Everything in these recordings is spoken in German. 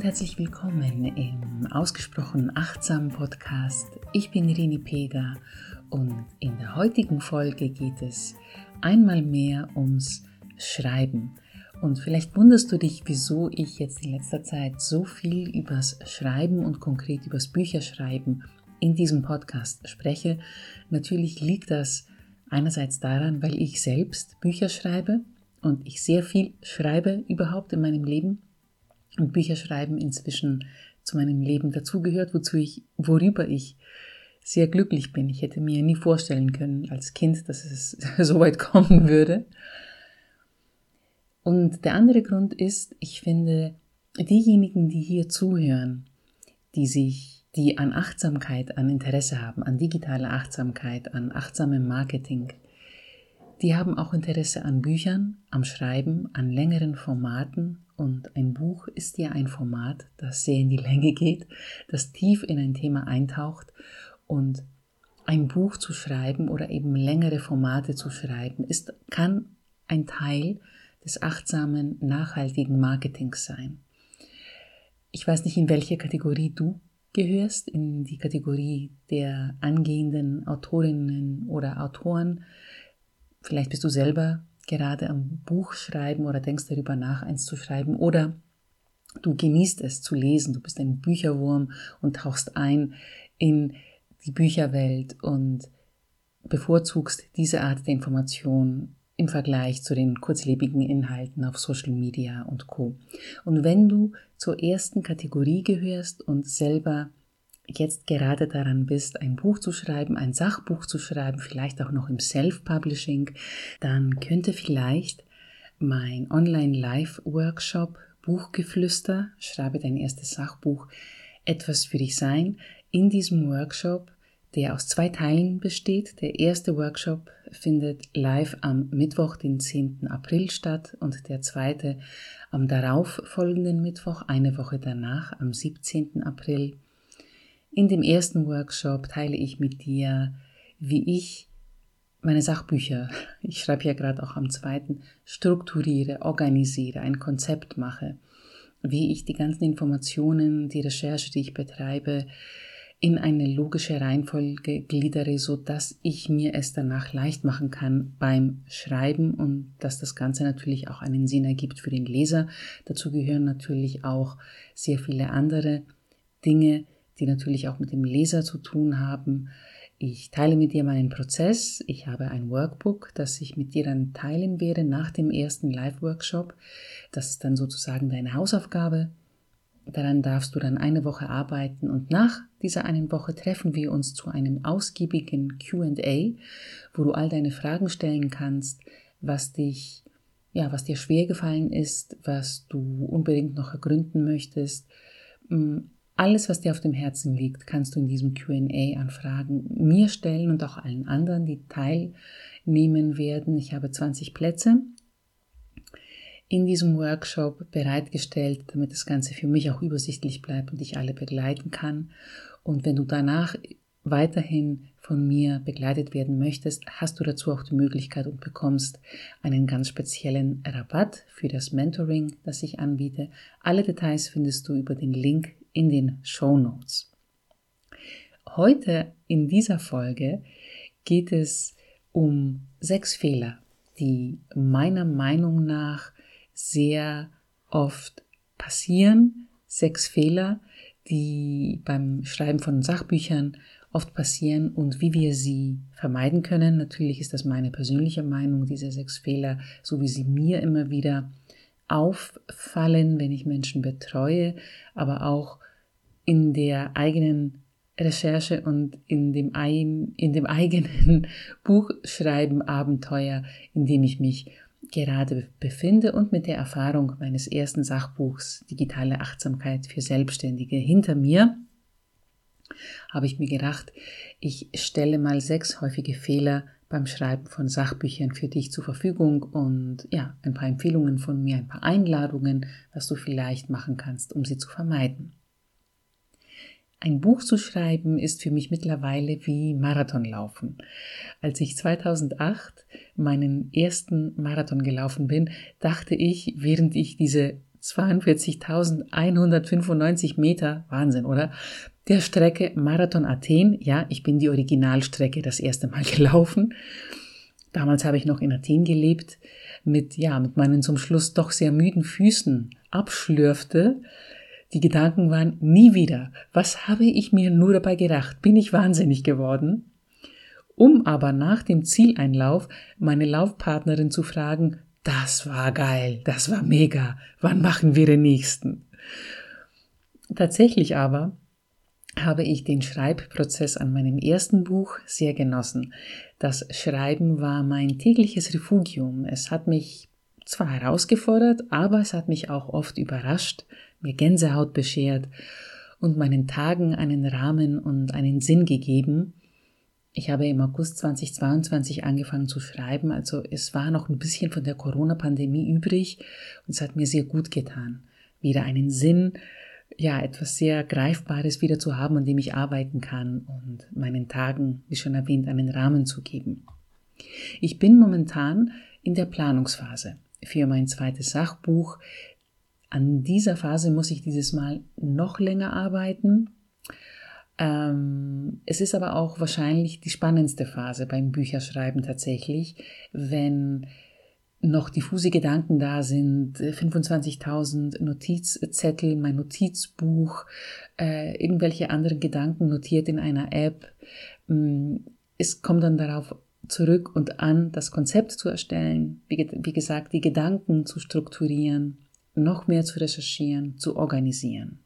und herzlich willkommen im ausgesprochen achtsamen Podcast. Ich bin Irini Peda und in der heutigen Folge geht es einmal mehr ums Schreiben. Und vielleicht wunderst du dich, wieso ich jetzt in letzter Zeit so viel übers Schreiben und konkret übers Bücherschreiben in diesem Podcast spreche. Natürlich liegt das einerseits daran, weil ich selbst Bücher schreibe und ich sehr viel schreibe überhaupt in meinem Leben und Bücherschreiben inzwischen zu meinem Leben dazugehört, wozu ich, worüber ich sehr glücklich bin. Ich hätte mir nie vorstellen können als Kind, dass es so weit kommen würde. Und der andere Grund ist, ich finde, diejenigen, die hier zuhören, die sich, die an Achtsamkeit, an Interesse haben, an digitaler Achtsamkeit, an achtsamem Marketing, die haben auch Interesse an Büchern, am Schreiben, an längeren Formaten und ein Buch ist ja ein Format, das sehr in die Länge geht, das tief in ein Thema eintaucht und ein Buch zu schreiben oder eben längere Formate zu schreiben, ist, kann ein Teil des achtsamen, nachhaltigen Marketings sein. Ich weiß nicht, in welche Kategorie du gehörst, in die Kategorie der angehenden Autorinnen oder Autoren. Vielleicht bist du selber gerade am Buch schreiben oder denkst darüber nach, eins zu schreiben oder du genießt es zu lesen, du bist ein Bücherwurm und tauchst ein in die Bücherwelt und bevorzugst diese Art der Information im Vergleich zu den kurzlebigen Inhalten auf Social Media und Co. Und wenn du zur ersten Kategorie gehörst und selber jetzt gerade daran bist, ein Buch zu schreiben, ein Sachbuch zu schreiben, vielleicht auch noch im Self-Publishing, dann könnte vielleicht mein Online-Live-Workshop Buchgeflüster, schreibe dein erstes Sachbuch, etwas für dich sein. In diesem Workshop, der aus zwei Teilen besteht. Der erste Workshop findet live am Mittwoch, den 10. April statt und der zweite am darauf folgenden Mittwoch, eine Woche danach, am 17. April. In dem ersten Workshop teile ich mit dir, wie ich meine Sachbücher, ich schreibe ja gerade auch am zweiten, strukturiere, organisiere, ein Konzept mache, wie ich die ganzen Informationen, die Recherche, die ich betreibe, in eine logische Reihenfolge gliedere, so dass ich mir es danach leicht machen kann beim Schreiben und dass das Ganze natürlich auch einen Sinn ergibt für den Leser. Dazu gehören natürlich auch sehr viele andere Dinge, die natürlich auch mit dem Leser zu tun haben. Ich teile mit dir meinen Prozess. Ich habe ein Workbook, das ich mit dir dann teilen werde nach dem ersten Live-Workshop. Das ist dann sozusagen deine Hausaufgabe. Daran darfst du dann eine Woche arbeiten und nach dieser einen Woche treffen wir uns zu einem ausgiebigen QA, wo du all deine Fragen stellen kannst, was dich, ja, was dir schwer gefallen ist, was du unbedingt noch ergründen möchtest alles, was dir auf dem Herzen liegt, kannst du in diesem QA an Fragen mir stellen und auch allen anderen, die teilnehmen werden. Ich habe 20 Plätze in diesem Workshop bereitgestellt, damit das Ganze für mich auch übersichtlich bleibt und ich alle begleiten kann. Und wenn du danach weiterhin von mir begleitet werden möchtest, hast du dazu auch die Möglichkeit und bekommst einen ganz speziellen Rabatt für das Mentoring, das ich anbiete. Alle Details findest du über den Link in den Show Notes. Heute in dieser Folge geht es um sechs Fehler, die meiner Meinung nach sehr oft passieren. Sechs Fehler, die beim Schreiben von Sachbüchern oft passieren und wie wir sie vermeiden können. Natürlich ist das meine persönliche Meinung, diese sechs Fehler, so wie sie mir immer wieder auffallen, wenn ich Menschen betreue, aber auch in der eigenen Recherche und in dem, ein, in dem eigenen Buchschreiben Abenteuer, in dem ich mich gerade befinde und mit der Erfahrung meines ersten Sachbuchs Digitale Achtsamkeit für Selbstständige hinter mir, habe ich mir gedacht, ich stelle mal sechs häufige Fehler beim Schreiben von Sachbüchern für dich zur Verfügung und ja, ein paar Empfehlungen von mir, ein paar Einladungen, was du vielleicht machen kannst, um sie zu vermeiden. Ein Buch zu schreiben ist für mich mittlerweile wie Marathonlaufen. Als ich 2008 meinen ersten Marathon gelaufen bin, dachte ich, während ich diese 42.195 Meter, Wahnsinn, oder? Der Strecke Marathon Athen. Ja, ich bin die Originalstrecke das erste Mal gelaufen. Damals habe ich noch in Athen gelebt, mit, ja, mit meinen zum Schluss doch sehr müden Füßen abschlürfte. Die Gedanken waren nie wieder. Was habe ich mir nur dabei gedacht? Bin ich wahnsinnig geworden? Um aber nach dem Zieleinlauf meine Laufpartnerin zu fragen, das war geil, das war mega, wann machen wir den nächsten? Tatsächlich aber habe ich den Schreibprozess an meinem ersten Buch sehr genossen. Das Schreiben war mein tägliches Refugium. Es hat mich zwar herausgefordert, aber es hat mich auch oft überrascht, mir Gänsehaut beschert und meinen Tagen einen Rahmen und einen Sinn gegeben. Ich habe im August 2022 angefangen zu schreiben, also es war noch ein bisschen von der Corona-Pandemie übrig und es hat mir sehr gut getan, wieder einen Sinn, ja, etwas sehr Greifbares wieder zu haben, an dem ich arbeiten kann und meinen Tagen, wie schon erwähnt, einen Rahmen zu geben. Ich bin momentan in der Planungsphase für mein zweites Sachbuch. An dieser Phase muss ich dieses Mal noch länger arbeiten. Ähm, es ist aber auch wahrscheinlich die spannendste Phase beim Bücherschreiben tatsächlich, wenn noch diffuse Gedanken da sind, 25.000 äh, Notizzettel, mein Notizbuch, äh, irgendwelche anderen Gedanken notiert in einer App. Mm, es kommt dann darauf zurück und an, das Konzept zu erstellen, wie, wie gesagt, die Gedanken zu strukturieren, noch mehr zu recherchieren, zu organisieren.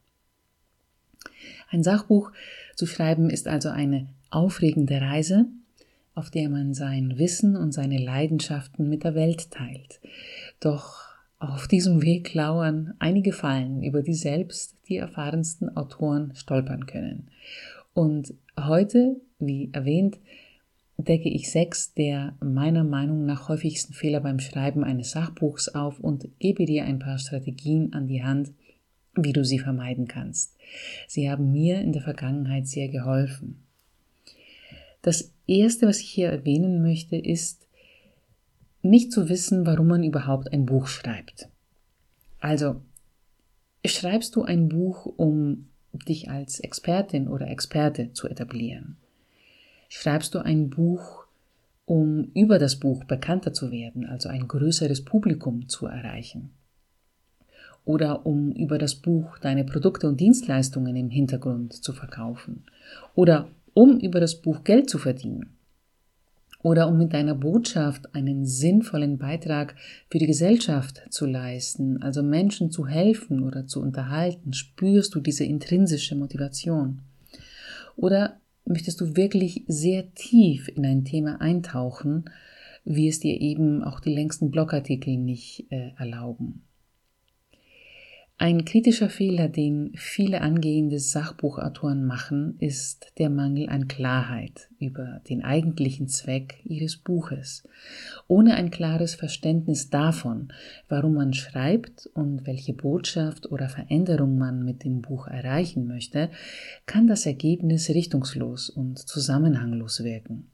Ein Sachbuch zu schreiben ist also eine aufregende Reise, auf der man sein Wissen und seine Leidenschaften mit der Welt teilt. Doch auf diesem Weg lauern einige Fallen, über die selbst die erfahrensten Autoren stolpern können. Und heute, wie erwähnt, decke ich sechs der meiner Meinung nach häufigsten Fehler beim Schreiben eines Sachbuchs auf und gebe dir ein paar Strategien an die Hand, wie du sie vermeiden kannst. Sie haben mir in der Vergangenheit sehr geholfen. Das Erste, was ich hier erwähnen möchte, ist nicht zu wissen, warum man überhaupt ein Buch schreibt. Also, schreibst du ein Buch, um dich als Expertin oder Experte zu etablieren? Schreibst du ein Buch, um über das Buch bekannter zu werden, also ein größeres Publikum zu erreichen? Oder um über das Buch deine Produkte und Dienstleistungen im Hintergrund zu verkaufen? Oder um über das Buch Geld zu verdienen? Oder um mit deiner Botschaft einen sinnvollen Beitrag für die Gesellschaft zu leisten, also Menschen zu helfen oder zu unterhalten, spürst du diese intrinsische Motivation? Oder möchtest du wirklich sehr tief in ein Thema eintauchen, wie es dir eben auch die längsten Blogartikel nicht äh, erlauben. Ein kritischer Fehler, den viele angehende Sachbuchautoren machen, ist der Mangel an Klarheit über den eigentlichen Zweck ihres Buches. Ohne ein klares Verständnis davon, warum man schreibt und welche Botschaft oder Veränderung man mit dem Buch erreichen möchte, kann das Ergebnis richtungslos und zusammenhanglos wirken.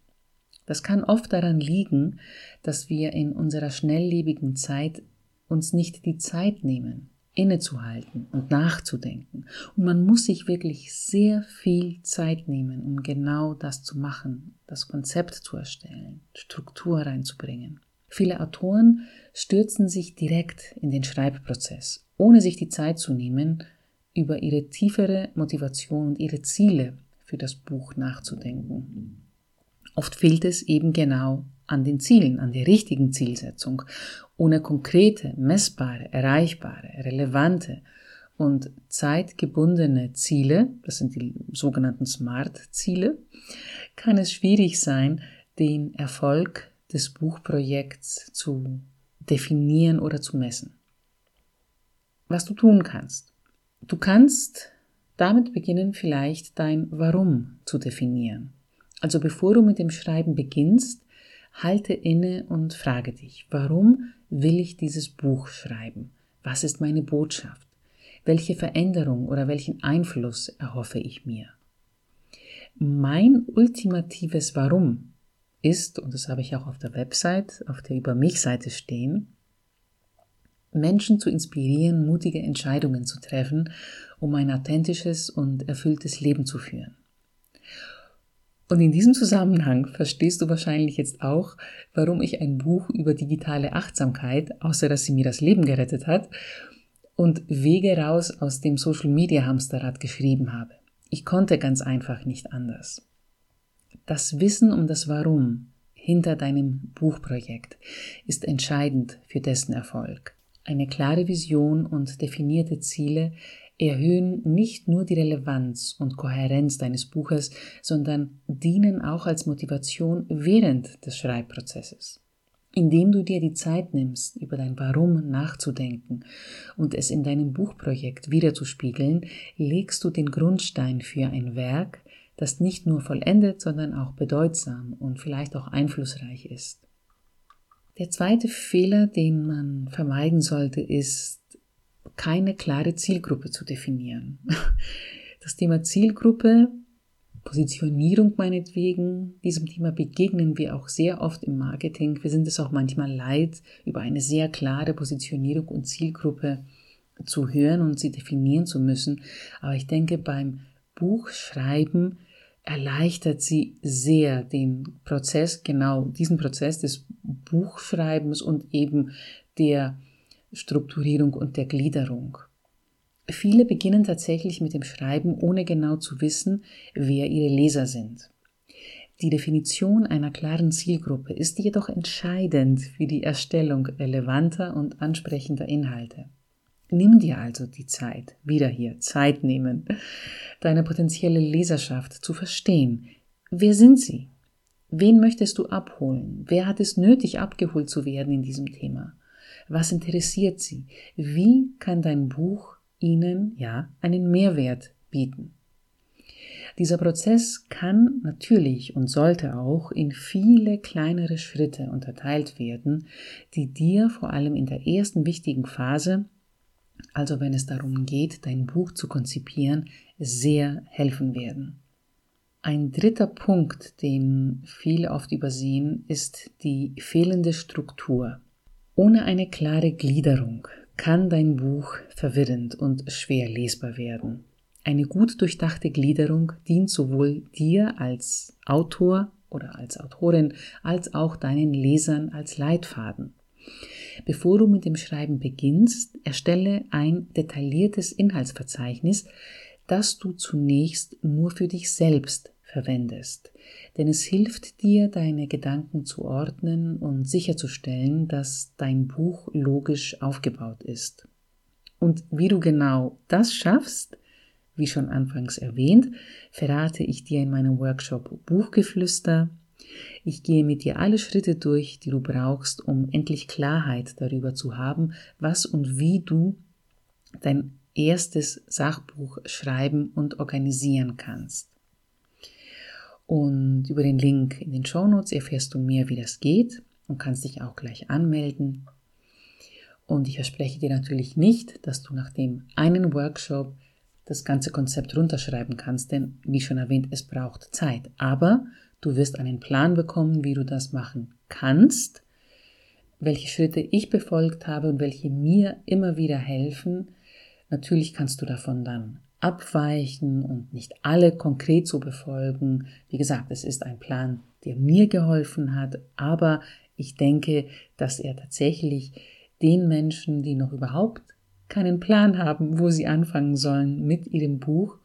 Das kann oft daran liegen, dass wir in unserer schnelllebigen Zeit uns nicht die Zeit nehmen, innezuhalten und nachzudenken. Und man muss sich wirklich sehr viel Zeit nehmen, um genau das zu machen, das Konzept zu erstellen, Struktur reinzubringen. Viele Autoren stürzen sich direkt in den Schreibprozess, ohne sich die Zeit zu nehmen, über ihre tiefere Motivation und ihre Ziele für das Buch nachzudenken. Oft fehlt es eben genau an den Zielen, an der richtigen Zielsetzung. Ohne konkrete, messbare, erreichbare, relevante und zeitgebundene Ziele, das sind die sogenannten SMART-Ziele, kann es schwierig sein, den Erfolg des Buchprojekts zu definieren oder zu messen. Was du tun kannst. Du kannst damit beginnen, vielleicht dein Warum zu definieren. Also bevor du mit dem Schreiben beginnst, halte inne und frage dich, warum will ich dieses Buch schreiben? Was ist meine Botschaft? Welche Veränderung oder welchen Einfluss erhoffe ich mir? Mein ultimatives Warum ist, und das habe ich auch auf der Website, auf der Über mich Seite stehen, Menschen zu inspirieren, mutige Entscheidungen zu treffen, um ein authentisches und erfülltes Leben zu führen. Und in diesem Zusammenhang verstehst du wahrscheinlich jetzt auch, warum ich ein Buch über digitale Achtsamkeit, außer dass sie mir das Leben gerettet hat, und Wege raus aus dem Social Media Hamsterrad geschrieben habe. Ich konnte ganz einfach nicht anders. Das Wissen um das Warum hinter deinem Buchprojekt ist entscheidend für dessen Erfolg. Eine klare Vision und definierte Ziele erhöhen nicht nur die Relevanz und Kohärenz deines Buches, sondern dienen auch als Motivation während des Schreibprozesses. Indem du dir die Zeit nimmst, über dein Warum nachzudenken und es in deinem Buchprojekt wiederzuspiegeln, legst du den Grundstein für ein Werk, das nicht nur vollendet, sondern auch bedeutsam und vielleicht auch einflussreich ist. Der zweite Fehler, den man vermeiden sollte, ist, keine klare Zielgruppe zu definieren. Das Thema Zielgruppe, Positionierung meinetwegen, diesem Thema begegnen wir auch sehr oft im Marketing. Wir sind es auch manchmal leid, über eine sehr klare Positionierung und Zielgruppe zu hören und sie definieren zu müssen. Aber ich denke, beim Buchschreiben erleichtert sie sehr den Prozess, genau diesen Prozess des Buchschreibens und eben der Strukturierung und der Gliederung. Viele beginnen tatsächlich mit dem Schreiben, ohne genau zu wissen, wer ihre Leser sind. Die Definition einer klaren Zielgruppe ist jedoch entscheidend für die Erstellung relevanter und ansprechender Inhalte. Nimm dir also die Zeit, wieder hier Zeit nehmen, deine potenzielle Leserschaft zu verstehen. Wer sind sie? Wen möchtest du abholen? Wer hat es nötig, abgeholt zu werden in diesem Thema? Was interessiert Sie? Wie kann dein Buch Ihnen ja einen Mehrwert bieten? Dieser Prozess kann natürlich und sollte auch in viele kleinere Schritte unterteilt werden, die dir vor allem in der ersten wichtigen Phase, also wenn es darum geht, dein Buch zu konzipieren, sehr helfen werden. Ein dritter Punkt, den viele oft übersehen, ist die fehlende Struktur. Ohne eine klare Gliederung kann dein Buch verwirrend und schwer lesbar werden. Eine gut durchdachte Gliederung dient sowohl dir als Autor oder als Autorin als auch deinen Lesern als Leitfaden. Bevor du mit dem Schreiben beginnst, erstelle ein detailliertes Inhaltsverzeichnis, das du zunächst nur für dich selbst verwendest denn es hilft dir, deine Gedanken zu ordnen und sicherzustellen, dass dein Buch logisch aufgebaut ist. Und wie du genau das schaffst, wie schon anfangs erwähnt, verrate ich dir in meinem Workshop Buchgeflüster. Ich gehe mit dir alle Schritte durch, die du brauchst, um endlich Klarheit darüber zu haben, was und wie du dein erstes Sachbuch schreiben und organisieren kannst. Und über den Link in den Show Notes erfährst du mehr, wie das geht und kannst dich auch gleich anmelden. Und ich verspreche dir natürlich nicht, dass du nach dem einen Workshop das ganze Konzept runterschreiben kannst, denn wie schon erwähnt, es braucht Zeit. Aber du wirst einen Plan bekommen, wie du das machen kannst, welche Schritte ich befolgt habe und welche mir immer wieder helfen. Natürlich kannst du davon dann abweichen und nicht alle konkret zu befolgen. Wie gesagt, es ist ein Plan, der mir geholfen hat, aber ich denke, dass er tatsächlich den Menschen, die noch überhaupt keinen Plan haben, wo sie anfangen sollen mit ihrem Buch,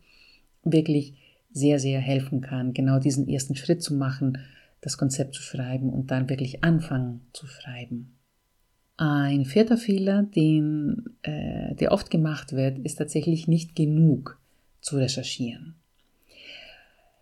wirklich sehr, sehr helfen kann, genau diesen ersten Schritt zu machen, das Konzept zu schreiben und dann wirklich anfangen zu schreiben. Ein vierter Fehler, den, äh, der oft gemacht wird, ist tatsächlich nicht genug zu recherchieren.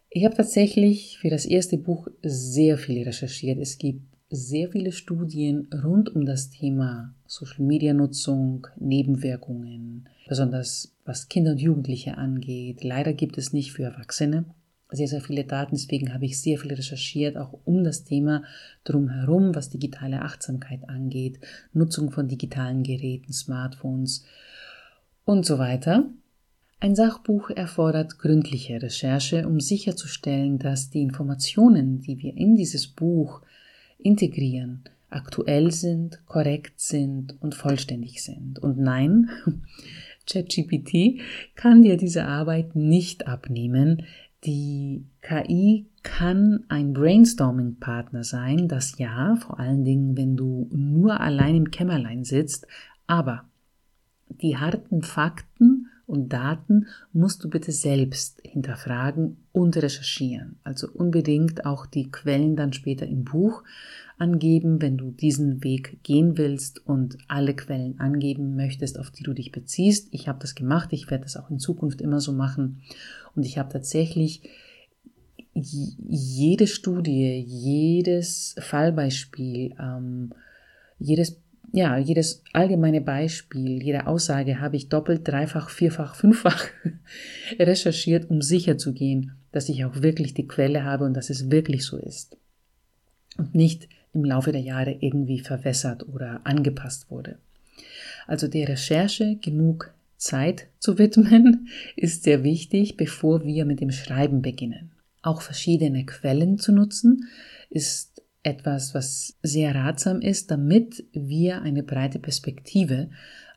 Ich habe tatsächlich für das erste Buch sehr viel recherchiert. Es gibt sehr viele Studien rund um das Thema Social Media Nutzung, Nebenwirkungen, besonders was Kinder und Jugendliche angeht. Leider gibt es nicht für Erwachsene sehr, sehr viele Daten. Deswegen habe ich sehr viel recherchiert, auch um das Thema drumherum, was digitale Achtsamkeit angeht, Nutzung von digitalen Geräten, Smartphones und so weiter. Ein Sachbuch erfordert gründliche Recherche, um sicherzustellen, dass die Informationen, die wir in dieses Buch integrieren, aktuell sind, korrekt sind und vollständig sind. Und nein, ChatGPT kann dir diese Arbeit nicht abnehmen. Die KI kann ein Brainstorming-Partner sein, das ja, vor allen Dingen, wenn du nur allein im Kämmerlein sitzt, aber die harten Fakten und Daten musst du bitte selbst hinterfragen und recherchieren. Also unbedingt auch die Quellen dann später im Buch angeben, wenn du diesen Weg gehen willst und alle Quellen angeben möchtest, auf die du dich beziehst. Ich habe das gemacht, ich werde das auch in Zukunft immer so machen und ich habe tatsächlich jede Studie, jedes Fallbeispiel, ähm, jedes ja, jedes allgemeine Beispiel, jede Aussage habe ich doppelt, dreifach, vierfach, fünffach recherchiert, um sicher zu gehen, dass ich auch wirklich die Quelle habe und dass es wirklich so ist. Und nicht im Laufe der Jahre irgendwie verwässert oder angepasst wurde. Also der Recherche genug Zeit zu widmen ist sehr wichtig, bevor wir mit dem Schreiben beginnen. Auch verschiedene Quellen zu nutzen ist etwas, was sehr ratsam ist, damit wir eine breite Perspektive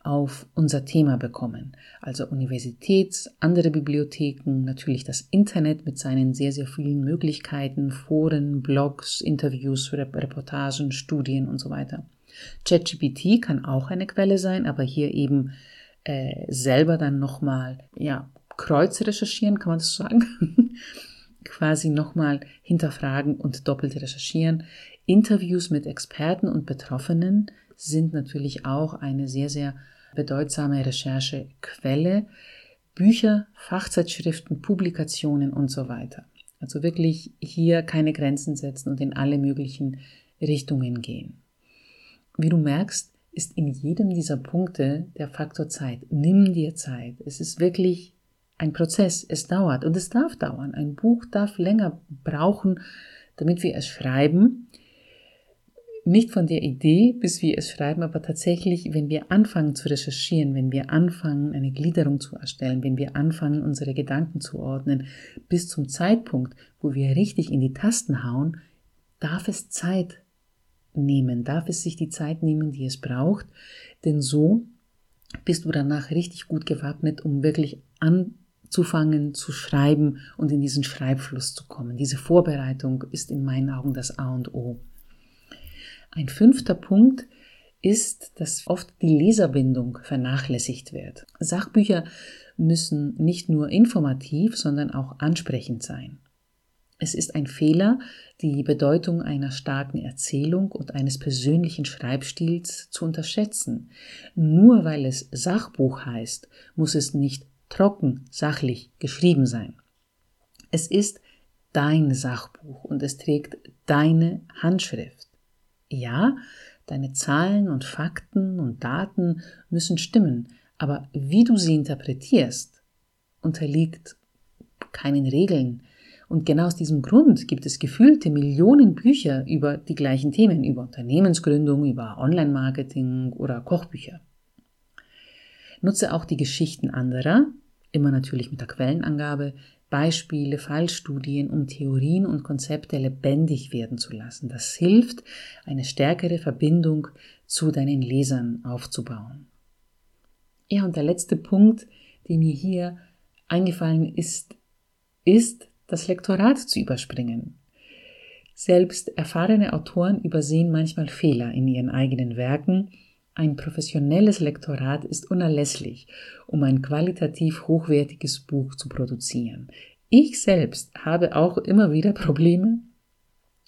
auf unser Thema bekommen. Also Universitäts, andere Bibliotheken, natürlich das Internet mit seinen sehr, sehr vielen Möglichkeiten, Foren, Blogs, Interviews, Reportagen, Studien und so weiter. ChatGPT kann auch eine Quelle sein, aber hier eben äh, selber dann nochmal, ja, kreuz recherchieren, kann man das sagen? Quasi nochmal hinterfragen und doppelt recherchieren. Interviews mit Experten und Betroffenen sind natürlich auch eine sehr, sehr bedeutsame Recherchequelle. Bücher, Fachzeitschriften, Publikationen und so weiter. Also wirklich hier keine Grenzen setzen und in alle möglichen Richtungen gehen. Wie du merkst, ist in jedem dieser Punkte der Faktor Zeit. Nimm dir Zeit. Es ist wirklich ein Prozess. Es dauert und es darf dauern. Ein Buch darf länger brauchen, damit wir es schreiben nicht von der Idee, bis wir es schreiben, aber tatsächlich, wenn wir anfangen zu recherchieren, wenn wir anfangen, eine Gliederung zu erstellen, wenn wir anfangen, unsere Gedanken zu ordnen, bis zum Zeitpunkt, wo wir richtig in die Tasten hauen, darf es Zeit nehmen, darf es sich die Zeit nehmen, die es braucht, denn so bist du danach richtig gut gewappnet, um wirklich anzufangen zu schreiben und in diesen Schreibfluss zu kommen. Diese Vorbereitung ist in meinen Augen das A und O. Ein fünfter Punkt ist, dass oft die Leserbindung vernachlässigt wird. Sachbücher müssen nicht nur informativ, sondern auch ansprechend sein. Es ist ein Fehler, die Bedeutung einer starken Erzählung und eines persönlichen Schreibstils zu unterschätzen. Nur weil es Sachbuch heißt, muss es nicht trocken, sachlich geschrieben sein. Es ist dein Sachbuch und es trägt deine Handschrift. Ja, deine Zahlen und Fakten und Daten müssen stimmen, aber wie du sie interpretierst, unterliegt keinen Regeln. Und genau aus diesem Grund gibt es gefühlte Millionen Bücher über die gleichen Themen, über Unternehmensgründung, über Online-Marketing oder Kochbücher. Nutze auch die Geschichten anderer, immer natürlich mit der Quellenangabe, Beispiele, Fallstudien, um Theorien und Konzepte lebendig werden zu lassen. Das hilft, eine stärkere Verbindung zu deinen Lesern aufzubauen. Ja, und der letzte Punkt, der mir hier eingefallen ist, ist, das Lektorat zu überspringen. Selbst erfahrene Autoren übersehen manchmal Fehler in ihren eigenen Werken, ein professionelles Lektorat ist unerlässlich, um ein qualitativ hochwertiges Buch zu produzieren. Ich selbst habe auch immer wieder Probleme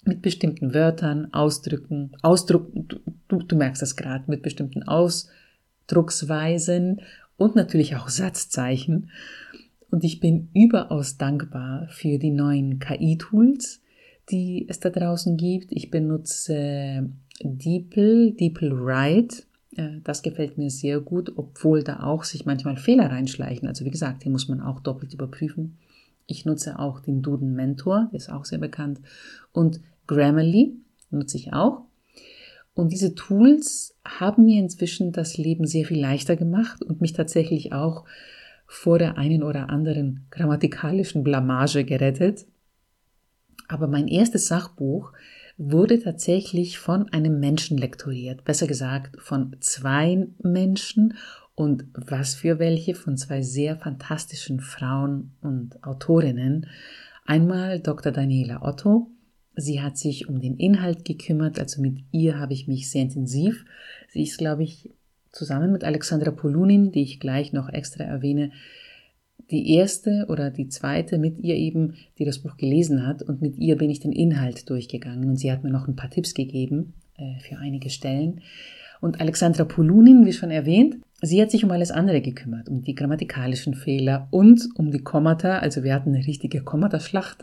mit bestimmten Wörtern, Ausdrücken, Ausdruck, du, du merkst das gerade, mit bestimmten Ausdrucksweisen und natürlich auch Satzzeichen. Und ich bin überaus dankbar für die neuen KI-Tools, die es da draußen gibt. Ich benutze DeepL, DeepL Write das gefällt mir sehr gut, obwohl da auch sich manchmal Fehler reinschleichen. Also wie gesagt, hier muss man auch doppelt überprüfen. Ich nutze auch den Duden Mentor, der ist auch sehr bekannt. Und Grammarly nutze ich auch. Und diese Tools haben mir inzwischen das Leben sehr viel leichter gemacht und mich tatsächlich auch vor der einen oder anderen grammatikalischen Blamage gerettet. Aber mein erstes Sachbuch wurde tatsächlich von einem Menschen lektoriert, besser gesagt von zwei Menschen und was für welche von zwei sehr fantastischen Frauen und Autorinnen. Einmal Dr. Daniela Otto. Sie hat sich um den Inhalt gekümmert, also mit ihr habe ich mich sehr intensiv. Sie ist, glaube ich, zusammen mit Alexandra Polunin, die ich gleich noch extra erwähne, die erste oder die zweite mit ihr eben, die das Buch gelesen hat. Und mit ihr bin ich den Inhalt durchgegangen und sie hat mir noch ein paar Tipps gegeben äh, für einige Stellen. Und Alexandra Polunin, wie schon erwähnt, sie hat sich um alles andere gekümmert, um die grammatikalischen Fehler und um die Kommata. Also wir hatten eine richtige Kommataschlacht,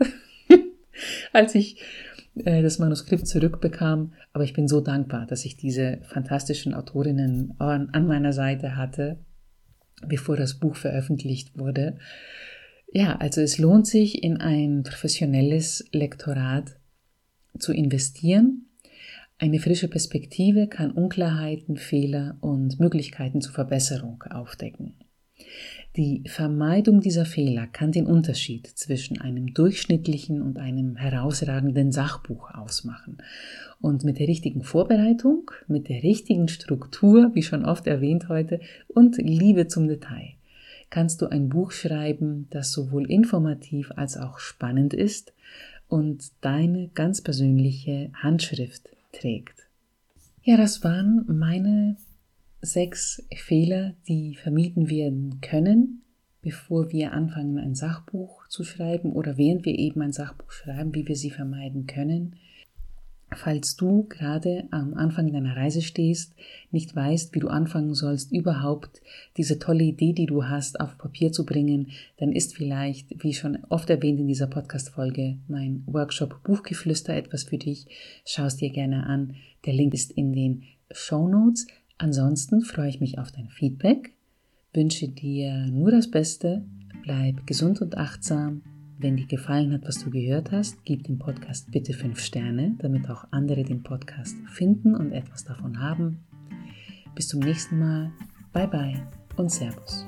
als ich äh, das Manuskript zurückbekam. Aber ich bin so dankbar, dass ich diese fantastischen Autorinnen an, an meiner Seite hatte bevor das Buch veröffentlicht wurde. Ja, also es lohnt sich, in ein professionelles Lektorat zu investieren. Eine frische Perspektive kann Unklarheiten, Fehler und Möglichkeiten zur Verbesserung aufdecken. Die Vermeidung dieser Fehler kann den Unterschied zwischen einem durchschnittlichen und einem herausragenden Sachbuch ausmachen. Und mit der richtigen Vorbereitung, mit der richtigen Struktur, wie schon oft erwähnt heute, und Liebe zum Detail, kannst du ein Buch schreiben, das sowohl informativ als auch spannend ist und deine ganz persönliche Handschrift trägt. Ja, das waren meine sechs Fehler, die vermieden werden können, bevor wir anfangen, ein Sachbuch zu schreiben oder während wir eben ein Sachbuch schreiben, wie wir sie vermeiden können. Falls du gerade am Anfang deiner Reise stehst, nicht weißt, wie du anfangen sollst, überhaupt diese tolle Idee, die du hast, auf Papier zu bringen, dann ist vielleicht, wie schon oft erwähnt in dieser Podcast-Folge, mein Workshop Buchgeflüster etwas für dich. Schau es dir gerne an. Der Link ist in den Show Notes. Ansonsten freue ich mich auf dein Feedback, wünsche dir nur das Beste, bleib gesund und achtsam. Wenn dir gefallen hat, was du gehört hast, gib dem Podcast bitte 5 Sterne, damit auch andere den Podcast finden und etwas davon haben. Bis zum nächsten Mal. Bye bye und Servus.